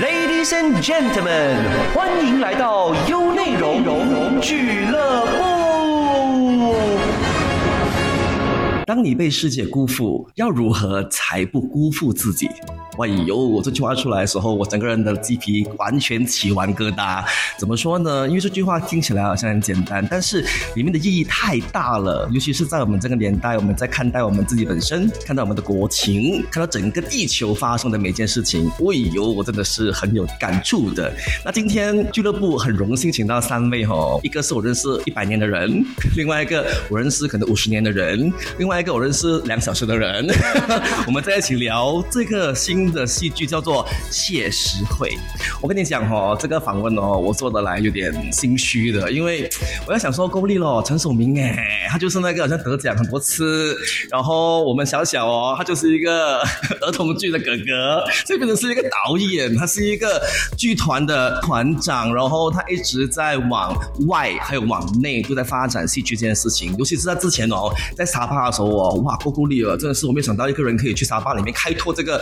Ladies and gentlemen，欢迎来到优内容俱乐部。当你被世界辜负，要如何才不辜负自己？哎呦，这句话出来的时候，我整个人的鸡皮完全起完疙瘩。怎么说呢？因为这句话听起来好像很简单，但是里面的意义太大了。尤其是在我们这个年代，我们在看待我们自己本身，看到我们的国情，看到整个地球发生的每件事情。哎呦，我真的是很有感触的。那今天俱乐部很荣幸请到三位哦，一个是我认识一百年的人，另外一个我认识可能五十年的人，另外一个我认识两小时的人，我们在一起聊这个新。的戏剧叫做《谢师会》，我跟你讲哦，这个访问哦，我做的来有点心虚的，因为我要想说够力咯，陈守明哎，他就是那个好像得奖很多次，然后我们小小哦，他就是一个儿童剧的哥哥，这边的是一个导演，他是一个剧团的团长，然后他一直在往外还有往内都在发展戏剧这件事情，尤其是在之前哦，在沙巴的时候哦，哇够够力了，真的是我没想到一个人可以去沙巴里面开拓这个。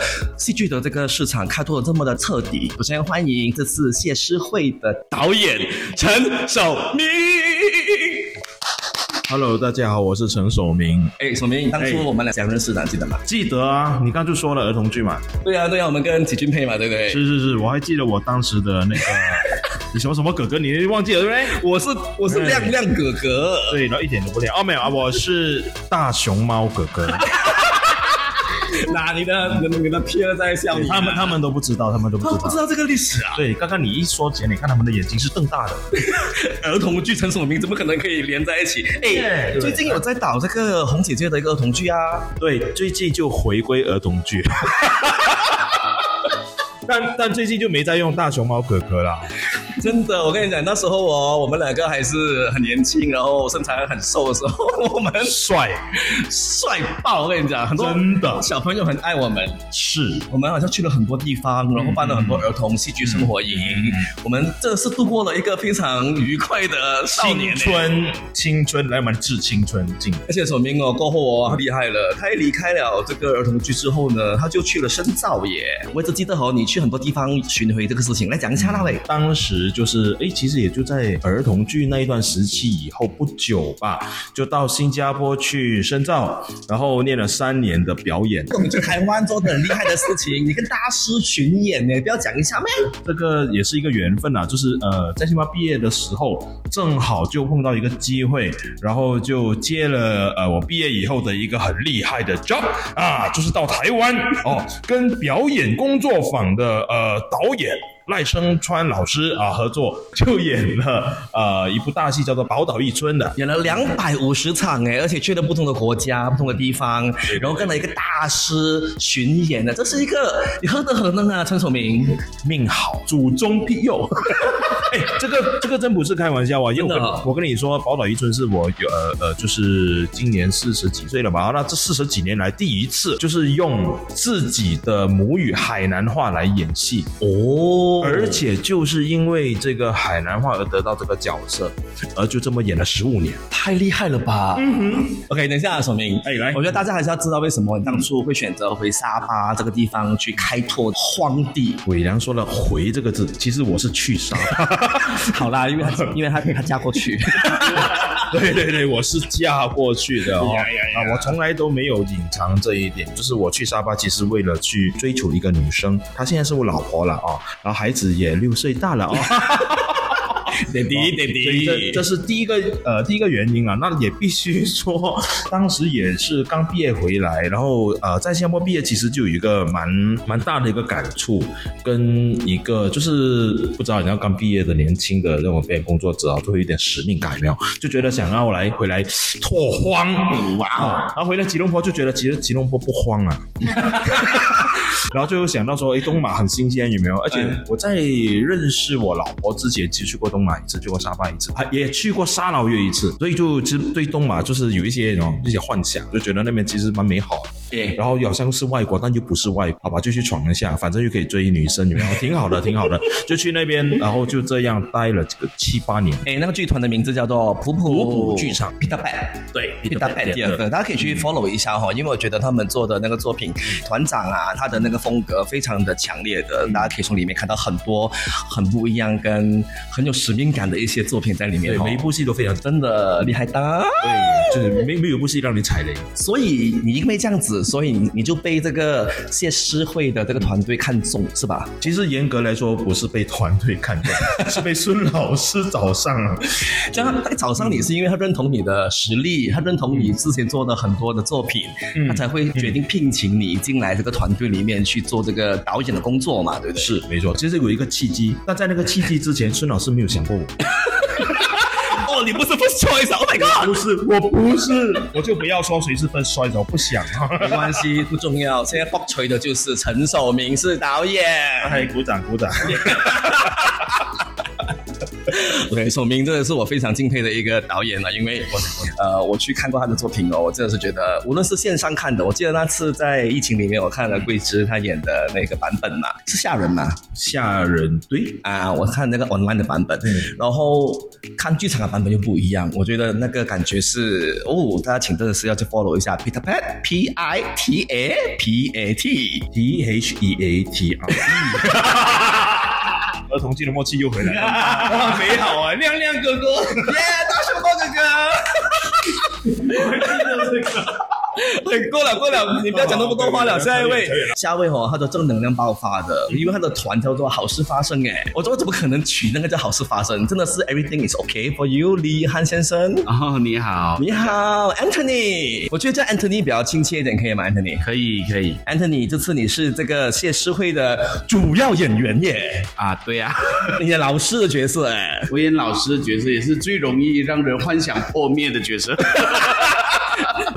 剧的这个市场开拓的这么的彻底，首先欢迎这次谢师会的导演陈守明。Hello，大家好，我是陈守明。哎，守明，当初我们俩想认识的，记得吗？记得啊，你刚就说了儿童剧嘛。对啊，对啊，我们跟齐俊配嘛，对不对？是是是，我还记得我当时的那个，你什么什么哥哥，你忘记了对不对？我是我是亮亮哥哥。对，然后一点都不亮。哦，没有啊，我是大熊猫哥哥。那你的你的贴在下面，他们他们都不知道，他们都不知道，不知道这个历史啊。对，刚刚你一说起来，你看他们的眼睛是瞪大的。儿童剧陈守明怎么可能可以连在一起？哎，最近有在导这个红姐姐的一个儿童剧啊。对，最近就回归儿童剧。但但最近就没再用大熊猫哥哥了。真的，我跟你讲，那时候哦，我们两个还是很年轻，然后身材很瘦的时候，我们帅帅爆！我跟你讲，很多真的小朋友很爱我们。是我们好像去了很多地方，然后办了很多儿童戏剧生活营，我们真的是度过了一个非常愉快的青春。青春来，我们致青春敬。而且守明哦，过后哦，厉害了，他一离开了这个儿童剧之后呢，他就去了深造耶。我一直记得哦，你去很多地方巡回这个事情，来讲一下那位。当时。就是哎，其实也就在儿童剧那一段时期以后不久吧，就到新加坡去深造，然后念了三年的表演。我们去台湾做的很厉害的事情，你跟大师巡演呢，不要讲一下吗？这个也是一个缘分啊，就是呃，在新加坡毕业的时候，正好就碰到一个机会，然后就接了呃我毕业以后的一个很厉害的 job 啊，就是到台湾哦，跟表演工作坊的呃导演。赖声川老师啊，合作就演了呃一部大戏，叫做《宝岛一村》的，演了两百五十场哎，而且去了不同的国家、不同的地方，然后跟了一个大师巡演的，这是一个你何德何能啊，陈守明，命好，祖宗庇佑。哎，这个这个真不是开玩笑啊，因为我我跟你说，《宝岛一村》是我有呃呃，就是今年四十几岁了吧？那这四十几年来第一次，就是用自己的母语海南话来演戏哦。而且就是因为这个海南话而得到这个角色，而就这么演了十五年，太厉害了吧？嗯哼。OK，等一下，守明，哎，来，我觉得大家还是要知道为什么你当初会选择回沙巴这个地方去开拓荒地。伟良说了“回”这个字，其实我是去沙巴。好啦，因为他 因为他他嫁过去。对对对，我是嫁过去的哦。啊，我从来都没有隐藏这一点，就是我去沙巴其实为了去追求一个女生，她现在是我老婆了哦，然后孩子也六岁大了啊。点 滴点滴，这这是第一个呃第一个原因啊，那也必须说，当时也是刚毕业回来，然后呃在新加坡毕业，其实就有一个蛮蛮大的一个感触，跟一个就是不知道你要刚毕业的年轻的那种表演工作者啊，都有一点使命感没有？就觉得想要来回来拓荒哇哦，然后回来吉隆坡就觉得其实吉隆坡不荒啊。然后就想到说，哎，东马很新鲜，有没有？而且我在认识我老婆之前，其实去过东马一次，去过沙巴一次，还也去过沙劳越一次，所以就其实对东马就是有一些那种一些幻想，就觉得那边其实蛮美好。对然后好像是外国，但又不是外国，好吧，就去闯一下，反正又可以追女生，有没有挺好的，挺好的，就去那边，然后就这样待了这个七八年。哎，那个剧团的名字叫做普普普普剧场 Peter Pan。对 Peter Pan 第二个，大家可以去 follow 一下哈，因为我觉得他们做的那个作品，团长啊，他的那个风格非常的强烈的，大家可以从里面看到很多很不一样跟很有使命感的一些作品在里面对，哦。每一部戏都非常真的厉害的。对，就是 没没有一部戏让你踩雷。所以你因为这样子，所以你你就被这个谢诗慧的这个团队看中是吧？其实严格来说，不是被团队看中，是被孙老师找上了。这样他找上你是因为他认同你的实力，他认同你之前做的很多的作品，他才会决定聘请你进来这个团队里面去做这个导演的工作嘛，对不对？是没错，其实有一个契机，那在那个契机之前，孙老师没有想过我。哦，你不是 first choice，Oh my god！不是，我不是，我就不要说谁是分摔的，我不想啊。没关系，不重要。现在爆锤的就是陈守明是导演。哎，鼓掌鼓掌。OK，守明真的是我非常敬佩的一个导演了，因为我呃，我去看过他的作品哦，我真的是觉得，无论是线上看的，我记得那次在疫情里面，我看了桂枝他演的那个版本嘛，是吓人嘛，吓人，对，啊，我看那个 online 的版本，嗯然后看剧场的版本又不一样，我觉得那个感觉是哦，大家请真的是要去 follow 一下 Peter Pat P I T A P A T。T H E A T R E。儿童剧的默契又回来了，哇，美好啊，亮亮哥哥，耶，大熊猫哥哥。对，过了过了，你不要讲那么多话了。下一位，下一位哦，他的正能量爆发的，因为他的团叫做好事发生哎，我说我怎么可能取那个叫好事发生？真的是 everything is okay for you，李汉先生。哦，你好，你好，Anthony，我觉得叫 Anthony 比较亲切一点，可以吗？Anthony。可以可以 Anthony，这次你是这个谢诗慧的主要演员耶，啊，对呀、你演老师的角色哎，我演老师的角色也是最容易让人幻想破灭的角色。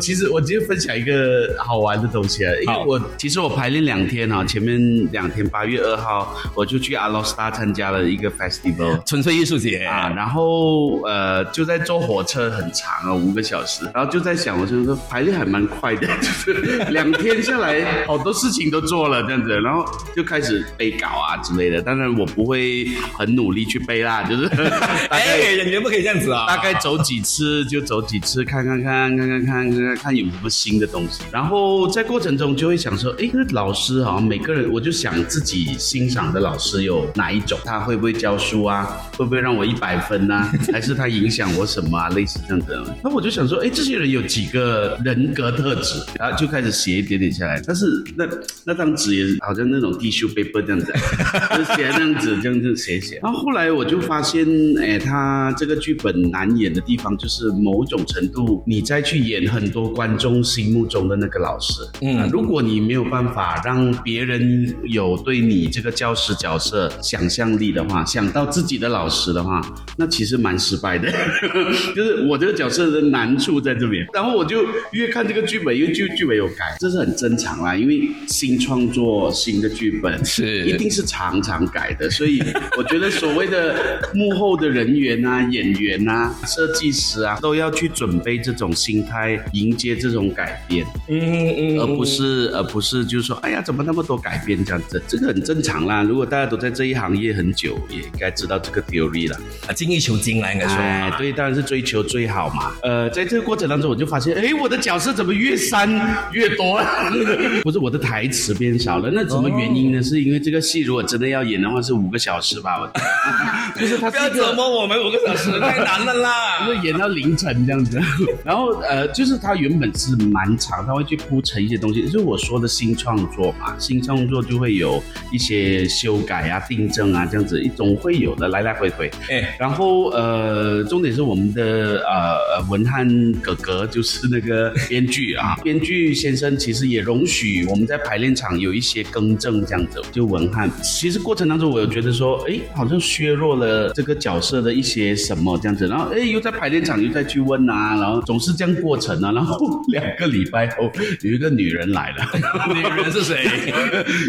其实我今天分享一个好玩的东西啊，因为我其实我排练两天啊，前面两天八月二号我就去阿罗斯达参加了一个 festival。纯粹艺术节啊，然后呃，就在坐火车很长啊，五个小时，然后就在想，我就说排练还蛮快的，就 是两天下来好多事情都做了这样子，然后就开始背稿啊之类的。当然我不会很努力去背啦，就是大 哎，概演员不可以这样子啊，大概走几次就走几次，看看看看看看看看有什么新的东西。然后在过程中就会想说，哎，那老师好像每个人，我就想自己欣赏的老师有哪一种，他会不会教书啊？会不会让我一百分呐、还是他影响我什么啊？类似这样的。那我就想说，哎，这些人有几个人格特质？然后就开始写一点点下来。但是那那张纸也好像那种 tissue paper 这样子，就写这样子这样子写写。然后后来我就发现，哎，他这个剧本难演的地方，就是某种程度你再去演很多观众心目中的那个老师。嗯啊如果你没有办法让别人有对你这个教师角色想象力的话，想到自己的老师的话，那其实蛮失败的。就是我这个角色的难处在这边。然后我就越看这个剧本，因为剧剧本有改，这是很正常啦。因为新创作新的剧本是一定是常常改的，所以我觉得所谓的幕后的人员啊、演员啊、设计师啊，都要去准备这种心态，迎接这种改变。嗯嗯而不是而不是就是说，哎呀，怎么那么多改变这样子？这个很正常啦。如果大家都在这一行业很久，也应该知道这个 theory 了。啊，精益求精啦，应该说。哎，对，当然是追求最好嘛。呃，在这个过程当中，我就发现，哎，我的角色怎么越删越多了？不是我的台词变少了，那什么原因呢？是因为这个戏如果真的要演的话，是五个小时吧？我 就是他不要折磨我们五个小时，太难了啦。就是演到凌晨这样子，然后呃，就是它原本是蛮长，他会去铺陈一些东西，就是我说的新创作嘛，新创作就会有一些修改啊、订正啊这样子，一总会有的，来来回回。哎，然后呃，重点是我们的呃呃文翰哥哥就是那个编剧啊，编剧先生其实也容许我们在排练场有一些更正这样子，就文翰。其实过程当中我有觉得说，哎，好像削弱了这个角色的一些什么这样子，然后哎又在排练场又再去问啊，然后总是这样过程啊，然然后 两个礼拜后，有一个女人来了，女人是谁？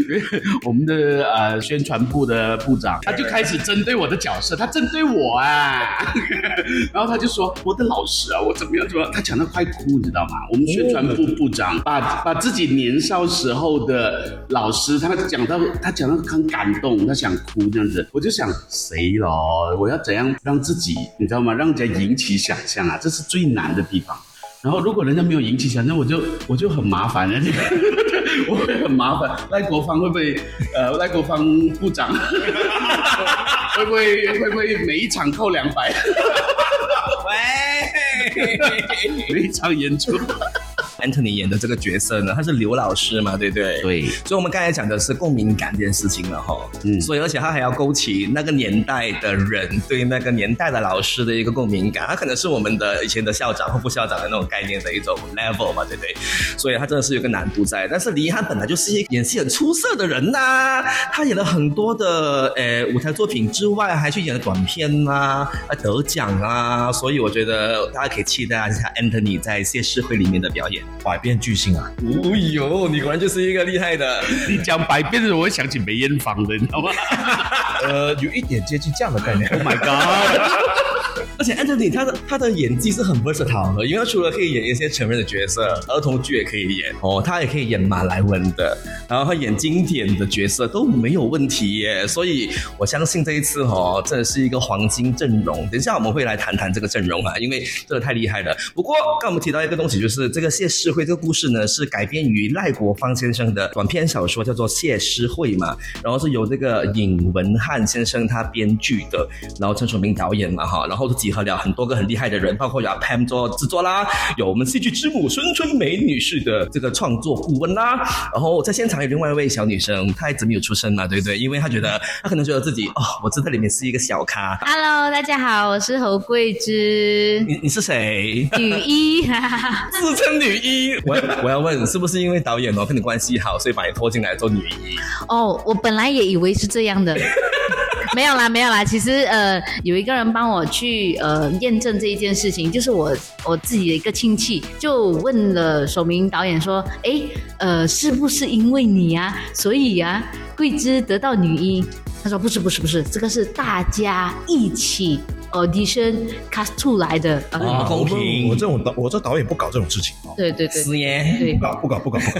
我们的呃宣传部的部长，他就开始针对我的角色，他针对我啊，然后他就说我的老师啊，我怎么样怎么样，他讲到快哭，你知道吗？我们宣传部部长把把自己年少时候的老师，他讲到他讲到很感动，他想哭这样子，我就想谁咯？我要怎样让自己你知道吗？让人家引起想象啊，这是最难的地方。然后如果人家没有引起想象，我就我就很麻烦了，我会很麻烦。赖国芳会不会呃，赖国芳部长 会不会会不会每一场扣两百？喂，每一场演出。Anthony 演的这个角色呢，他是刘老师嘛，对不对？。对，所以我们刚才讲的是共鸣感这件事情了哈，嗯所以而且他还要勾起那个年代的人对那个年代的老师的一个共鸣感，他可能是我们的以前的校长或副校长的那种概念的一种 level 嘛，对不对？所以他真的是有个难度在。但是黎翰本来就是一个演戏很出色的人呐、他演了很多的呃舞台作品之外，还去演了短片呐、啊，得奖啊，所以我觉得大家可以期待一下 Anthony 在谢师会里面的表演。百变巨星啊！哦呦，你果然就是一个厉害的。你讲百变的时候，我会想起梅艳芳的，你知道吗 呃，有一点接近这样的概念。？Oh my god！而且 Anthony 他的他的演技是很 versatile 的，因为他除了可以演一些成人的角色，儿童剧也可以演哦，他也可以演马来文的，然后他演经典的角色都没有问题耶。所以我相信这一次哦，真的是一个黄金阵容。等一下我们会来谈谈这个阵容啊，因为真的太厉害了。不过刚我们提到一个东西，就是这个谢师会这个故事呢，是改编于赖国芳先生的短篇小说，叫做《谢师会》嘛，然后是由这个尹文翰先生他编剧的，然后陈楚明导演嘛哈，然后集合了很多个很厉害的人，包括有阿 Pam 做制作啦，有我们戏剧之母孙春梅女士的这个创作顾问啦，然后在现场有另外一位小女生，她一直没有出声嘛，对不对？因为她觉得她可能觉得自己哦，我这在里面是一个小咖。Hello，大家好，我是侯桂芝，你你是谁？女一。自称女一，我我要问，是不是因为导演哦跟你关系好，所以把你拖进来做女一？哦，我本来也以为是这样的，没有啦，没有啦。其实呃，有一个人帮我去呃验证这一件事情，就是我我自己的一个亲戚，就问了首明导演说，哎，呃，是不是因为你呀、所以呀、桂枝得到女一？他说不是不是不是，这个是大家一起 audition cast 出来的。呃哦不公平我这种导，我这导演不搞这种事情哦，对对对是耶。不。搞不搞不搞不搞。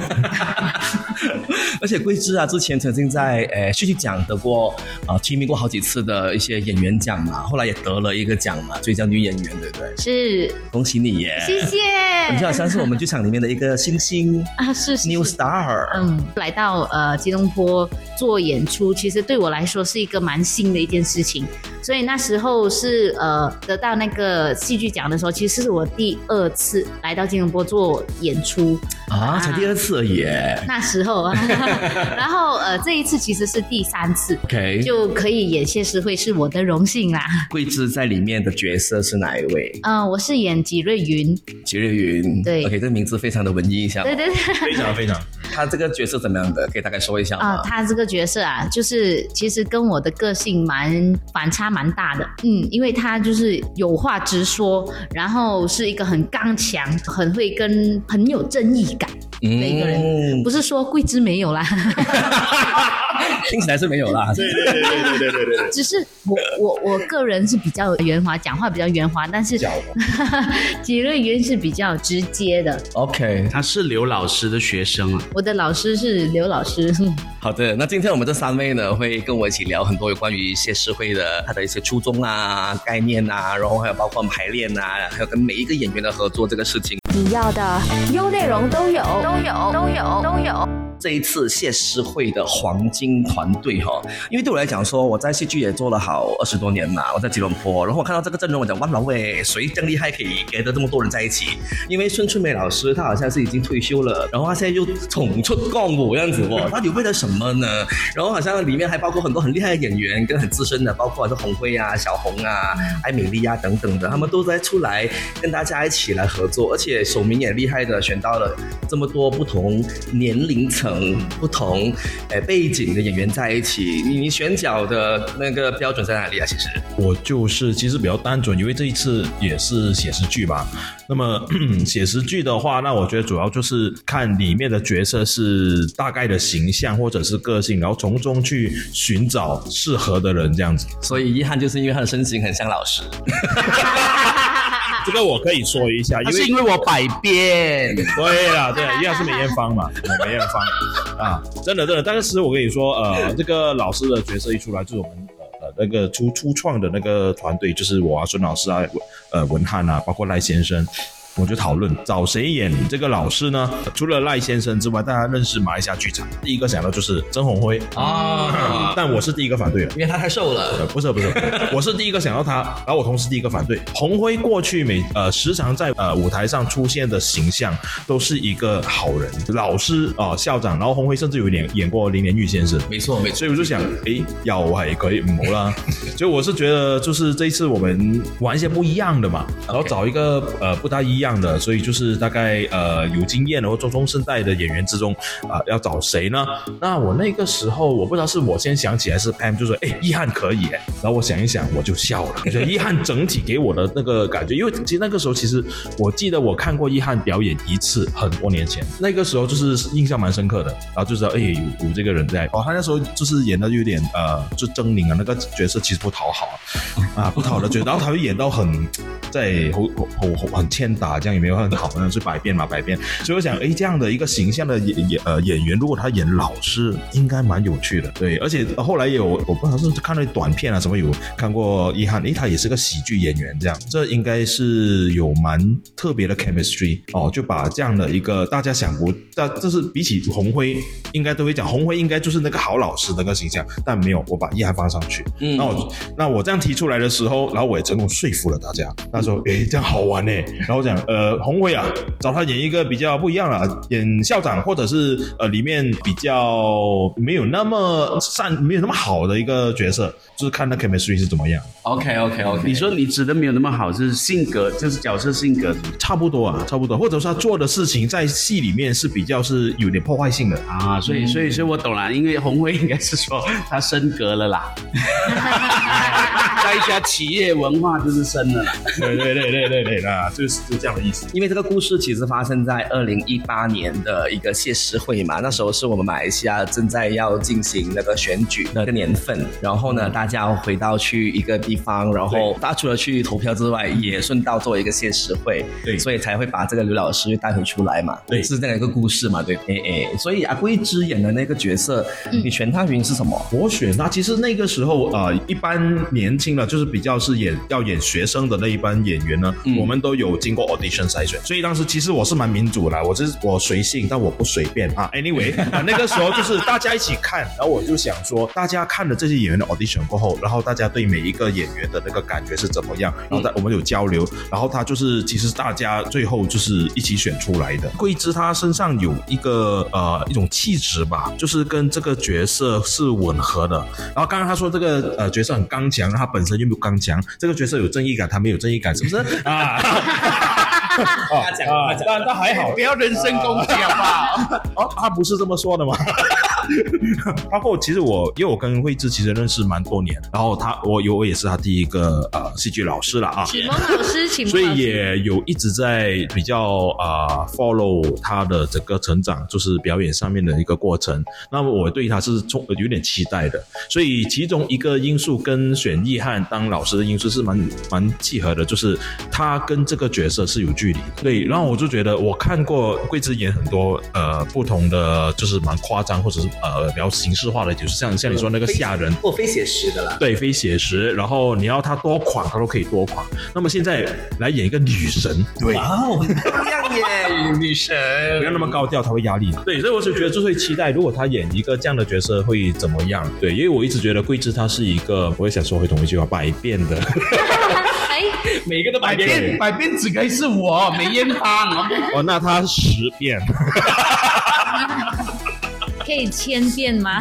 而且桂枝啊，之前曾经在呃戏剧奖得过呃提名过好几次的一些演员奖嘛，后来也得了一个奖嘛，最佳女演员，对不对？是，恭喜你耶！谢谢。你就好像是我们剧场里面的一个新星啊，是是 new star。嗯，来到呃吉隆坡做演出，其实对我来说是一个蛮新的一件事情。所以那时候是呃得到那个戏剧奖的时候，其实是我第二次来到吉隆坡做演出。啊，才第二次而已耶。那时候，啊 然后呃这一次其实是第三次，OK，就可以演谢师会是我的荣幸啦。桂枝在里面的角色是哪一位？嗯、我是演吉瑞云，吉瑞云。对，OK，这个名字非常的文艺一下。对对对。非常非常。他这个角色怎么样的？可以大概说一下吗？啊、他这个角色啊，就是其实跟我的个性蛮反差蛮大的，嗯，因为他就是有话直说，然后是一个很刚强、很会跟很有正义感。的一个人，嗯。不是说桂枝没有啦，听起来是没有啦。对对对对对对对只是我我我个人是比较圆滑，讲话比较圆滑，但是角吉瑞云是比较直接的。OK，他是刘老师的学生啊，我的老师是刘老师，好的，那今天我们这三位呢，会跟我一起聊很多有关于谢世会的他的一些初衷啊、概念啊，然后还有包括排练啊，还有跟每一个演员的合作这个事情。你要的优内容都有，都有，都有，都有。这一次谢师会的黄金团队哈，因为对我来讲说，我在戏剧也做了好二十多年嘛，我在吉隆坡，然后我看到这个阵容，我讲哇老喂，谁这么厉害可以给得这么多人在一起？因为孙春梅老师她好像是已经退休了，然后她现在又重出江湖这样子哦，到底为了什么呢？然后好像里面还包括很多很厉害的演员跟很资深的，包括像红辉啊、小红啊、艾米丽啊等等的，他们都在出来跟大家一起来合作，而且首名也厉害的选到了这么多不同年龄层层不同呃背景的演员在一起，你你选角的那个标准在哪里啊？其实我就是其实比较单纯，因为这一次也是写实剧嘛。那么 写实剧的话，那我觉得主要就是看里面的角色是大概的形象或者是个性，然后从中去寻找适合的人这样子。所以遗憾就是因为他的身形很像老师。这个我可以说一下，因为是因为我百变，对了，对，一样是梅艳芳嘛，梅艳芳啊，真的真的。但是我跟你说，呃，这个老师的角色一出来，就是我们呃呃那个初初创的那个团队，就是我啊，孙老师啊，文呃文翰啊，包括赖先生。我就讨论找谁演这个老师呢？除了赖先生之外，大家认识马来西亚剧场，第一个想到就是曾宏辉啊但我是第一个反对的。因为他太瘦了。呃，不是不是，我是第一个想到他，然后我同时第一个反对。红辉过去每呃时常在呃舞台上出现的形象都是一个好人、老师啊、校长，然后红辉甚至有演演过林连玉先生。没错没错，所以我就想，诶，要我还可以唔好啦。所以我是觉得，就是这一次我们玩一些不一样的嘛，然后找一个呃不大一样的，所以就是大概呃有经验然后中中生代的演员之中啊、要找谁呢？那我那个时候我不知道是我先想起还，是 Pam 就说，哎，易汉可以，然后我想一想我就笑了，我觉得易汉整体给我的那个感觉，因为其实那个时候其实我记得我看过易汉表演一次，很多年前，那个时候就是印象蛮深刻的，然后就知道，哎，有有这个人在哦，他那时候就是演的有点呃，就狰狞啊，那个角色其实不讨好啊，不讨好的角色，然后他会演到很在很很很很欠打，这样也没有很好，那是百变嘛，百变。所以我想，哎，这样的一个形象的演演呃演员，如果他演老师，应该蛮有趣的。对，而且后来有我不知道是看了短片啊什么有看过一翰，诶，他也是个喜剧演员，这样，这应该是有蛮特别的 chemistry 哦，就把这样的一个大家想不，但这是比起红辉，应该都会讲红辉应该就是那个好老师的那个形象，但没有，我把一翰放上去。嗯那我那我这样提出来的时候，然后我也成功说服了大家。他说：“诶，这样好玩呢。”然后我讲：“呃，红辉啊，找他演一个比较不一样了，演校长或者是呃里面比较没有那么善、没有那么好的一个角色，就是看那 chemistry 是怎么样。OK OK OK，你说你指的没有那么好，是性格，就是角色性格差不多啊，差不多，或者说他做的事情在戏里面是比较是有点破坏性的。啊，所以所以所以我懂了，因为红辉应该是说他升格了啦，在一家企业文化就是生了。对对对对对对，那就是就这样的意思。因为这个故事其实发生在二零一八年的一个谢师会嘛，那时候是我们马来西亚正在要进行那个选举那个年份，然后呢，大家回到去一个地方，然后大家除了去投票之外，也顺道做一个谢师会，对所以才会把这个刘老师带回出来嘛，对是这样一个故事嘛，对，哎哎，所以阿贵之演的那个角色，你选他原因是什么？我选他，其实那个时候呃，一般年轻的，就是比较是演要演学生的那一班演员呢，我们都有经过 audition 筛选，所以当时其实我是蛮民主的啦，我是我随性，但我不随便啊。Anyway，啊 那个时候就是大家一起看，然后我就想说，大家看了这些演员的 audition 过后，然后大家对每一个演员的那个感觉是怎么样，然后在我们有交流，然后他就是其实大家最后就是一起选出来的。桂枝她身上有一个呃一种气质吧，就是跟这个角色是吻合的。然后刚刚他说这个呃角色很刚强，他本身就没有刚强，这个角色有正义感，他没有正义感，是不是 啊？他讲啊他讲但但还好，不要人身攻击好不好？哦，他不是这么说的吗？包括其实我，因为我跟慧智其实认识蛮多年，然后他我有我也是他第一个呃戏剧老师了啊，启蒙老师，启蒙所以也有一直在比较啊、follow 他的整个成长，就是表演上面的一个过程。那么我对他是充有点期待的，所以其中一个因素跟选易汉当老师的因素是蛮蛮契合的，就是他跟这个角色是有距离。对，然后我就觉得我看过桂枝演很多呃不同的，就是蛮夸张或者是呃比较形式化的，就是像像你说那个吓人。或非写实的啦。对，非写实，然后你要他多狂，他都可以多狂。那么现在来演一个女神，对，哇哦，很不一样耶，女神。不要那么高调，他会压力。对，所以我就觉得就会期待，如果他演一个这样的角色会怎么样？对，因为我一直觉得桂枝她是一个，我也想说回同一句话，百变的。哎，每个都百变百变只该是我梅艳芳，哦，那他十变。可以千遍吗？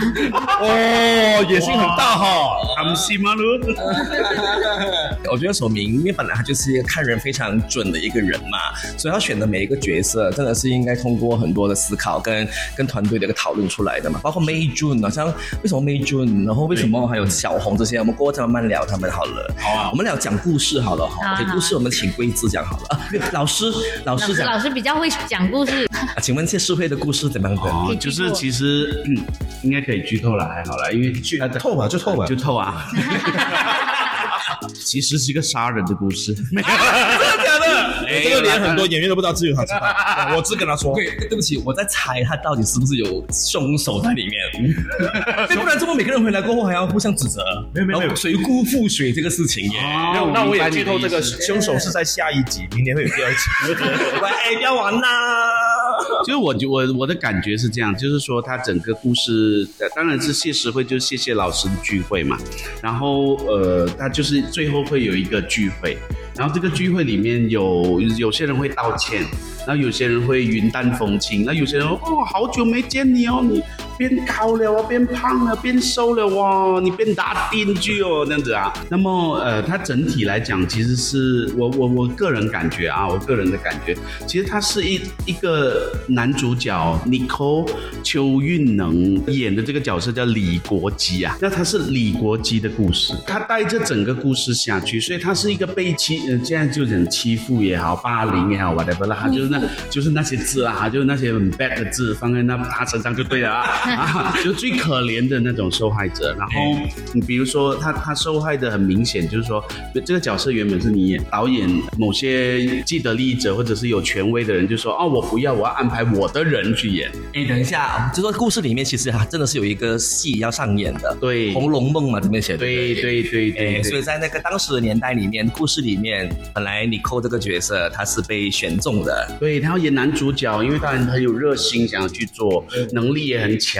哦，野心很大哈。他们西马路，我觉得守明，因为本来他就是一个看人非常准的一个人嘛，所以他选的每一个角色，真的是应该通过很多的思考跟跟团队的一个讨论出来的嘛。包括 May June，好像为什么 May June，然后为什么还有小红这些，我们过后再慢慢聊他们好了。好啊我们聊讲故事好了哈。好啊 OK，故事我们请桂枝讲好了啊。老师，老老师师讲老师比较会讲故事，啊，请问谢世会的故事怎么样的？哦就是其实嗯，应该可以剧透了，还好了，因为剧啊透吧就透吧就透啊。其实是一个杀人的故事，没有真的假的？这个连很多演员都不知道，只有他知道。我只跟他说，对，对不起，我在猜他到底是不是有凶手在里面，对不然这么每个人回来过后还要互相指责，没有没有谁辜负谁这个事情耶？哦那我也剧透这个凶手是在下一集，明年会有第二集。喂，哎，不要玩啦！就是我就我我的感觉是这样，就是说他整个故事，当然是谢师会，就是谢谢老师的聚会嘛。然后呃，他就是最后会有一个聚会，然后这个聚会里面有有些人会道歉，然后有些人会云淡风轻，那有些人哦，好久没见你哦，你变高了啊，变胖了，变瘦了哇，你变大电锯哦，这样子啊。那么呃，它整体来讲，其实是我我我个人感觉啊，我个人的感觉，其实它是一一个男主角 Nicole 邱运能演的这个角色叫李国基啊，那他是李国基的故事，他带着整个故事下去，所以他是一个被欺，呃，现在就讲欺负也好，霸凌也好，whatever 啦，就是那就是那些字啊，就是那些很 bad 的字放在那他身上就对了，啊，就最可怜的那种受害者。然后你比如说他他受害的很明显，就是说这个角色原本是你演，导演某些既得利益者或者是有权威的人就说哦我不要，我要安排我的人去演。哎，等一下，这个故事里面其实还真的是有一个戏要上演的，对《红楼梦》嘛，里面写的。对对对对哎，所以。在那个当时的年代里面，故事里面本来你扣这个角色他是被选中的，对他要演男主角，因为当然很有热心，想要去做，能力也很强。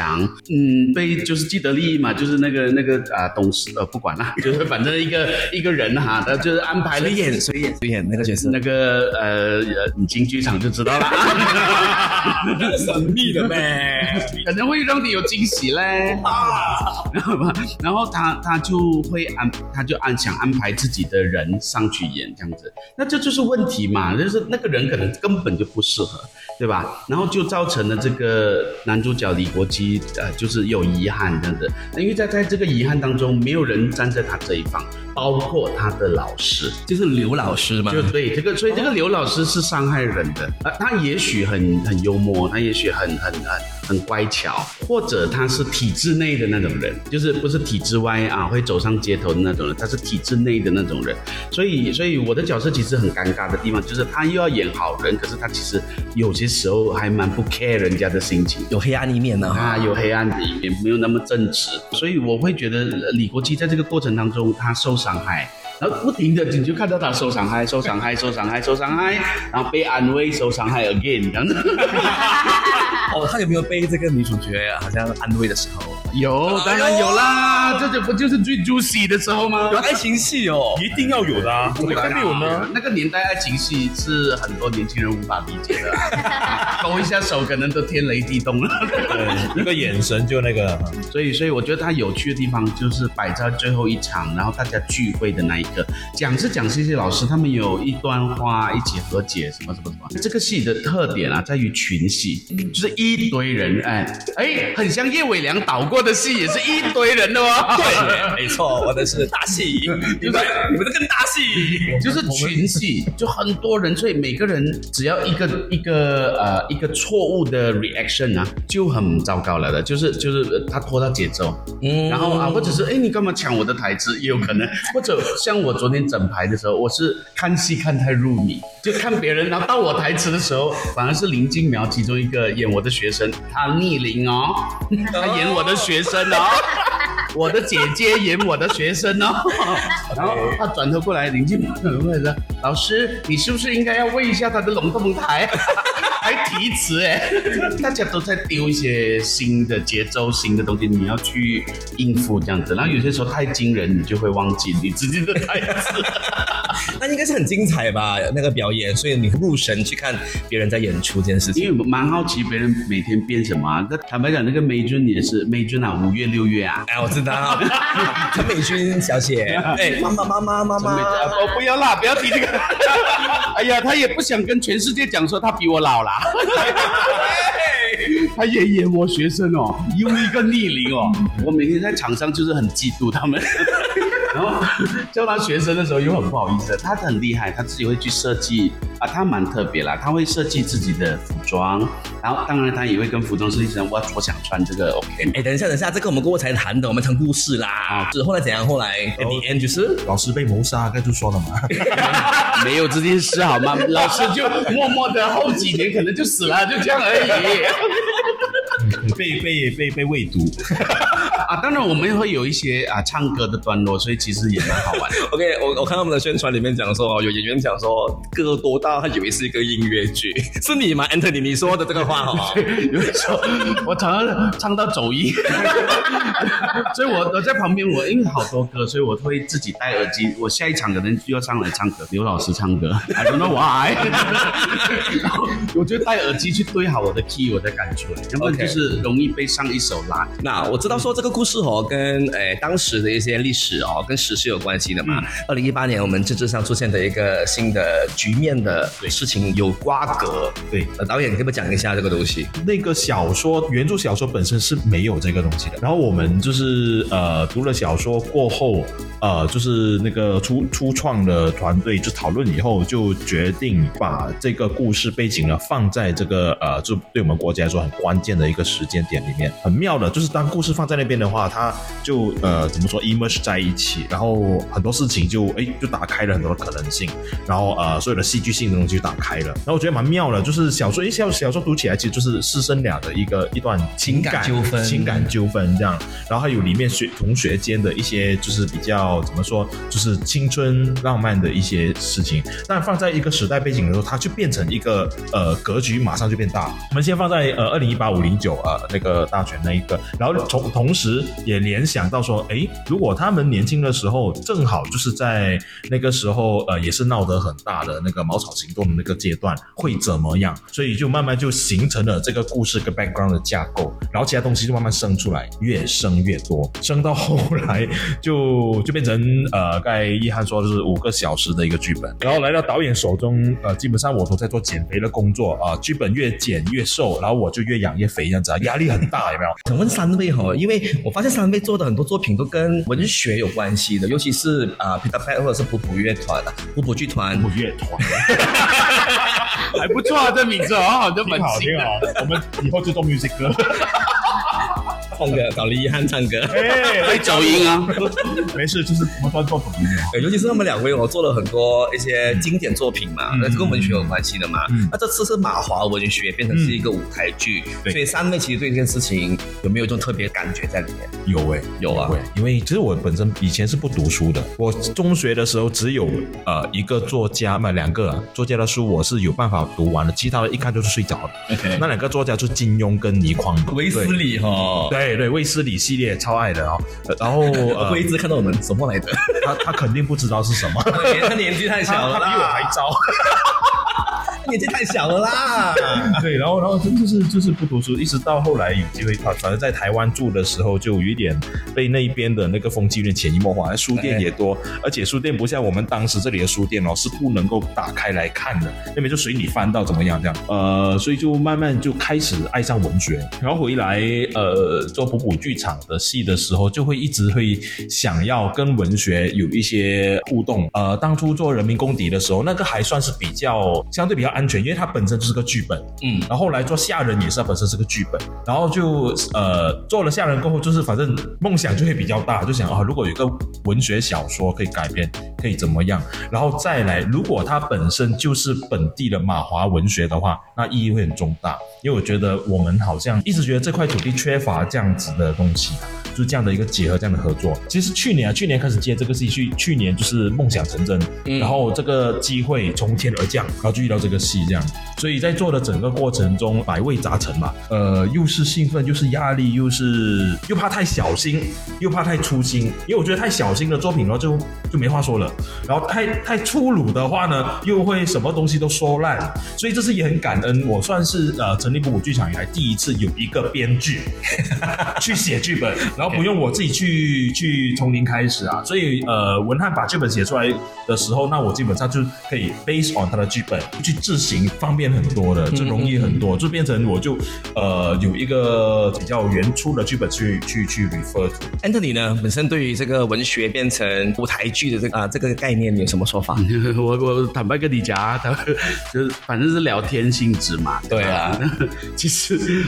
嗯，被就是既得利益嘛，就是那个那个啊董事呃不管了，就是反正一个一个人哈，他就是安排了演谁演谁演那个角色？那个呃呃，你进剧场就知道了，神秘的呗。可能会让你有惊喜嘞。啊，然后吧，然后他他就会安，他就安想安排自己的人上去演这样子，那这就是问题嘛，就是那个人可能根本就不适合，对吧？然后就造成了这个男主角李国基呃，就是有遗憾这样子，那因为在在这个遗憾当中，没有人站在他这一方，包括他的老师。就是刘老师嘛，就对这个，所以这个刘老师是伤害人的。呃，他也许很很幽默，他也许很很很很乖巧，或者他是体制内的那种人，就是不是体制外啊会走上街头的那种人，他是体制内的那种人。所以，所以我的角色其实很尴尬的地方，就是他又要演好人，可是他其实有些时候还蛮不 care 人家的心情。有黑暗一面呢。啊，有黑暗的一面，没有那么正直，所以我会觉得李国基在这个过程当中他受伤害，然后不停的你就看到他受伤害、受伤害、受伤害、受伤害，然后被安慰、受伤害 again 这样子。哦，他有没有被这个女主角好像安慰的时候？有，当然有啦，这就不就是最 juicy 的时候吗？有爱情戏哦。一定要有的啊，怎么会没有呢？那个年代爱情戏是很多年轻人无法理解的啊，勾一下手可能都天雷地动了。对，那个眼神就那个，所以，所以我觉得它有趣的地方就是摆在最后一场，然后大家聚会的那一刻，讲是讲谢谢老师，他们有一段话一起和解，什么什么什么。这个戏的特点啊，在于群戏，就是一堆人，哎哎，很像叶伟良导过的戏，也是一堆人的哦。对，没错，我的是大戏，你们你们的更大戏。就是群戏，就很多人，所以每个人只要一个一个呃一个错误的 reaction 啊，就很糟糕了的，就是就是呃他拖到节奏，嗯然后啊，或者是哎，你干嘛抢我的台词？也有可能，或者像我昨天整排的时候，我是看戏看太入迷，就看别人，然后到我台词的时候，反而是林静苗其中一个演我的学生，他逆龄哦，他演我的学生哦。我的姐姐演我的学生哦，然后他转头过来，林静苗问说：“老师，你是不是应该要问一下他的龙凤台？” 还提词哎，大家都在丢一些新的节奏、新的东西，你要去应付这样子。然后有些时候太惊人，你就会忘记你自己的台词。那应该是很精彩吧？那个表演，所以你入神去看别人在演出这件事情。因为我蛮好奇别人每天编什么、啊。那坦白讲，那个美君也是美君啊，五月六月啊。哎，我知道，陈美君小姐，哎，妈妈妈妈妈妈，我，不要啦，不要提这个。哎呀，他也不想跟全世界讲说他比我老啦。他也演我学生哦，用一个逆龄哦。我每天在场上就是很嫉妒他们，然后教他学生的时候又很不好意思。他很厉害，他自己会去设计啊，他蛮特别啦，他会设计自己的服装，然后当然他也会跟服装设计师我我想穿这个 OK 吗？哎，等一下，等一下，这个我们过后才谈的，我们谈故事啦。是后来怎样？后来 at the end 就是老师被谋杀，该就说了嘛。没有这件事好吗？老师就默默的后几年可能就死了，就这样而已。被被被被喂毒啊！当然我们会有一些啊唱歌的段落，所以其实也蛮好玩的。OK，我我看他们的宣传里面讲说，有演员讲说歌多到他以为是一个音乐剧，是你吗？Anthony，你说的这个话哈，有的时候我常常唱到走音，所以我我在旁边，我因为好多歌，所以我会自己戴耳机。我下一场可能就要上来唱歌，刘老师唱歌，I don't know why 然后我就戴耳机去对好我的 key，我才敢出来，要不然就是容易被上一首拉。那我知道说这个故事哦，跟诶当时的一些历史哦，跟时事有关系的嘛。二零一八年我们政治上出现的一个新的局面的事情有瓜葛，对，呃，导演你可不可以讲一下这个东西？那个小说原著小说本身是没有这个东西的。然后我们就是呃读了小说过后，呃就是那个初初创的团队就讨论以后，就决定把这个故事背景呢放在这个呃就对我们国家来说很关键的一个时间点里面。很妙的，就是当故事放在那边的话，它就呃怎么说 emerge 在一起，然后很多事情就哎就打开了很多的可能性，然后呃所有的戏剧性的东西就打开了。然后我觉得蛮妙的，就是小说，因为小小说读起来其实就是师生俩的一个一段情感情感纠纷情感纠纷这样，然后还有里面学同学间的一些就是比较怎么说，就是青春浪漫的一些事情，但放在一个时代背景的时候，它就变成一个呃格局马上就变大。我们先放在呃二零一八五零九呃那个大选那一个，然后同同时也联想到说，诶，如果他们年轻的时候正好就是在那个时候呃也是闹得很大的那个茅草行动的那个阶段，会怎么样？所以就慢慢就形成了这个故事跟 background 的架构，然后其他东西就慢慢生出来，越生越多，生到后来就就变成呃，刚才一涵说的是五个小时的一个剧本，然后来到导演手中，呃，基本上我都在做减肥的工作啊、剧本越减越瘦，然后我就越养越肥这样子啊，压力很大，有没有？想问三位哈，因为我发现三位做的很多作品都跟文学有关系的，尤其是啊 Peter Pan 或者是普普乐团啊、普普剧团。普乐团，还不错啊，这名字啊好，就蛮好新的。挺好，我们以后就做 music 歌，唱歌，找李一汉唱歌。哎，会走音啊，没事，就是我们专做抖音的。对，尤其是他们两位，我做了很多一些经典作品嘛，嗯那、是跟文学有关系的嘛。嗯那这次是马华文学变成是一个舞台剧，对所以三位其实对这件事情有没有一种特别感觉在里面？有诶、有啊因为其实我本身以前是不读书的，我中学的时候只有呃一个作家嘛两个、啊、作家的书我是有办法读完的，其他的一看就是睡着了。那两个作家就是金庸跟倪匡，维斯理哈，对。对对，卫斯理系列超爱的哦，呃 然后呃会一直看到我们什么来着？他他肯定不知道是什么，他年纪太小了比我还啦，糟。年纪太小了啦。对，然后然后真就是就是不读书，一直到后来有机会，反正在台湾住的时候，就有一点被那边的那个风气有点潜移默化，书店也多，而且书店不像我们当时这里的书店哦，是不能够打开来看的，那边就随你翻到怎么样这样，呃，所以就慢慢就开始爱上文学，然后回来呃做普普剧场的戏的时候，就会一直会想要跟文学有一些互动，呃，当初做人民公敌的时候，那个还算是比较相对比较安全，因为它本身就是个剧本，嗯，然后后来做下人也是，它本身是个剧本，然后就呃做了下人过后，就是反正梦想就会比较大，就想啊，如果有一个文学小说可以改编，可以怎么样？然后再来，如果它本身就是本地的马华文学的话，那意义会很重大，因为我觉得我们好像一直觉得这块土地缺乏这样子的东西。就是这样的一个结合，这样的合作。其实去年啊，去年开始接这个戏，去去年就是梦想成真，嗯然后这个机会从天而降，然后就遇到这个戏这样。所以在做的整个过程中百味杂陈嘛，呃，又是兴奋，又是压力，又是又怕太小心，又怕太粗心，因为我觉得太小心的作品呢就就没话说了，然后太太粗鲁的话呢，又会什么东西都说烂，所以这次也很感恩，我算是呃成立鼓舞剧场以来第一次有一个编剧 去写剧本，然后不用我自己去去从零开始啊，所以呃文翰把剧本写出来的时候，那我基本上就可以 base on 他的剧本去自行方便很多的，就容易很多，就变成我就呃有一个比较原初的剧本去去去 refer to。Anthony 呢，本身对于这个文学变成舞台剧的这个啊、这个概念，你有什么说法？我 我坦白跟你讲啊，他 就是反正是聊天性质嘛。对啊，其实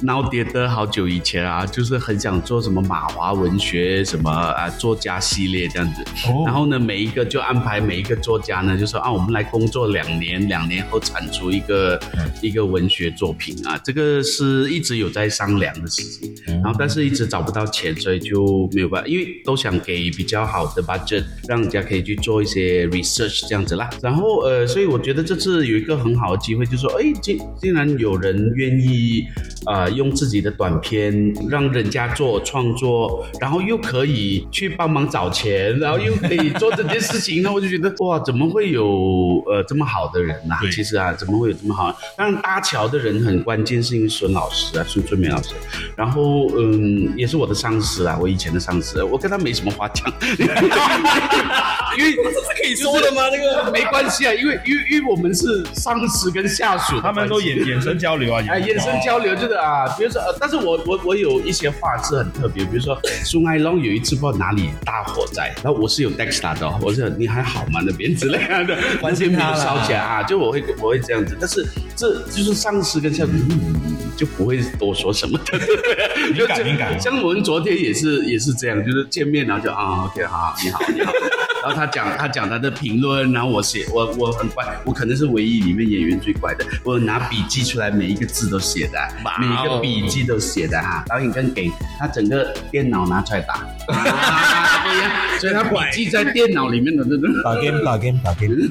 闹跌的好久以前啊，就是很想做什么马华文学什么啊作家系列这样子。哦然后呢，每一个就安排每一个作家呢，就说啊，我们来工作两年，两年后产出一个、一个文学作品啊，这个是一直有在商量的事情。然后但是一直找不到钱，所以就没有办法，因为都想给比较好的 budget，让人家可以去做一些 research 这样子啦。然后呃，所以我觉得这次有一个很好的机会，就是说，哎，竟竟然有人愿意呃用自己的短片让人家做创作，然后又可以去帮忙找钱，然后又可以做这件事情，那我就觉得哇，怎么会有呃这么好的人呐、对其实啊，怎么会有这么好？当然搭桥的人很关键，是因为孙老师啊，孙春梅老师。然后嗯，也是我的上司啊，我以前的上司，我跟他没什么话讲，因为这是可以说的吗？那个没关系啊，因为因为因为我们是上司跟下属他们都眼眼神交流啊，啊，眼神交流就是啊，比如说，呃，但是我我我有一些话是很特别，比如说苏爱龙有一次不知道哪里大火灾，然后我是有 Dexter 的，我是你还好吗那边之类的，完全没有烧起来啊，就我会我会这样子，但是这就是上司跟下属。嗯就不会多说什么的，敏感敏感像我们昨天也是也是这样，就是见面然后就啊，OK，好，你好，你好。然后他讲他讲他的评论，然后我写我我很乖，我可能是唯一里面演员最乖的，我拿笔记出来，每一个字都写的，每一个笔记都写的哈。导演跟给他整个电脑拿出来打，啊不一样，所以他笔记在电脑里面的那种。打 game 打 game 打 game。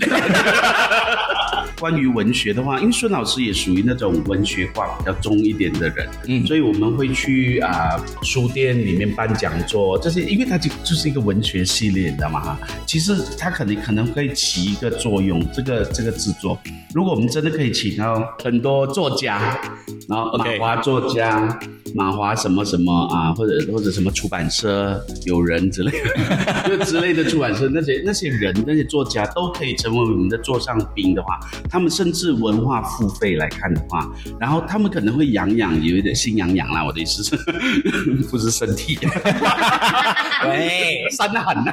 关于文学的话，因为孙老师也属于那种文学化比较重一点的人，嗯所以我们会去啊、书店里面办讲座，这些，因为它就就是一个文学系列，你知道吗？哈，其实它可能可能可以起一个作用，这个这个制作，如果我们真的可以请到很多作家，然后马华作家。马华什么什么啊，或者或者什么出版社有人之类的，就之类的出版社那些那些人那些作家都可以成为我们的座上宾的话，他们甚至文化付费来看的话，然后他们可能会痒痒，有一点心痒痒啦。我的意思是，不是身体，喂，山喊呐，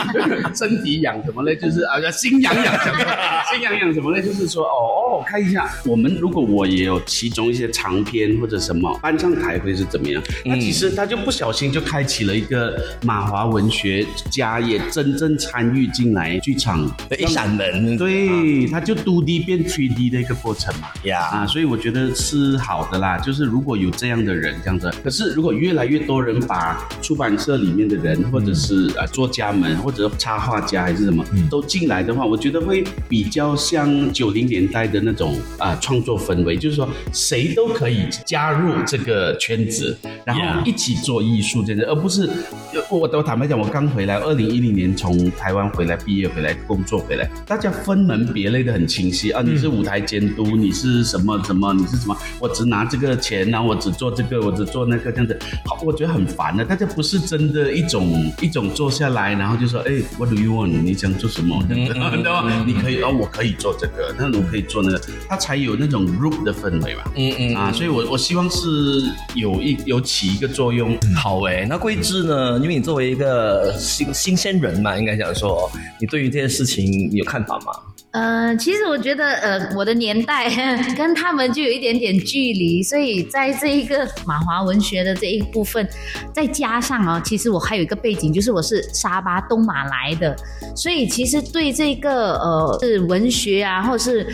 身体痒什么呢？就是啊，心痒痒什么？心痒痒什么呢？就是说，哦哦，看一下，我们如果我也有其中一些长篇或者什么搬上台会是怎么样？那其实他就不小心就开启了一个马华文学家也真正参与进来剧场的一扇门，对，他就2 D 变 3D 的一个过程嘛。呀，啊，所以我觉得是好的啦。就是如果有这样的人这样子，可是如果越来越多人把出版社里面的人，或者是啊作家们，或者插画家还是什么，都进来的话，我觉得会比较像九零年代的那种啊、创作氛围，就是说谁都可以加入这个圈子，然后一起做艺术这样子，而不是呃我我坦白讲，我刚回来，二零一零年从台湾回来毕业回来工作回来，大家分门别类的很清晰啊，你是舞台监督，你是什么什么，你是什么，我只拿这个钱，然后我只做这个，我只做那个这样子，好，我觉得很烦的。大家不是真的一种一种坐下来，然后就说，哎，What do you want？你想做什么？这样子，对吧？你可以哦，我可以做这个，那我可以做那个，他才有那种 group 的氛围嘛。嗯嗯啊，所以我我希望是有一有起一个作用。好诶，那桂枝呢？因为你作为一个新新鲜人嘛，应该讲说，你对于这件事情有看法吗？呃，其实我觉得，呃，我的年代跟他们就有一点点距离，所以在这一个马华文学的这一部分，再加上啊，其实我还有一个背景，就是我是沙巴东马来的，所以其实对这个呃是文学啊，或者是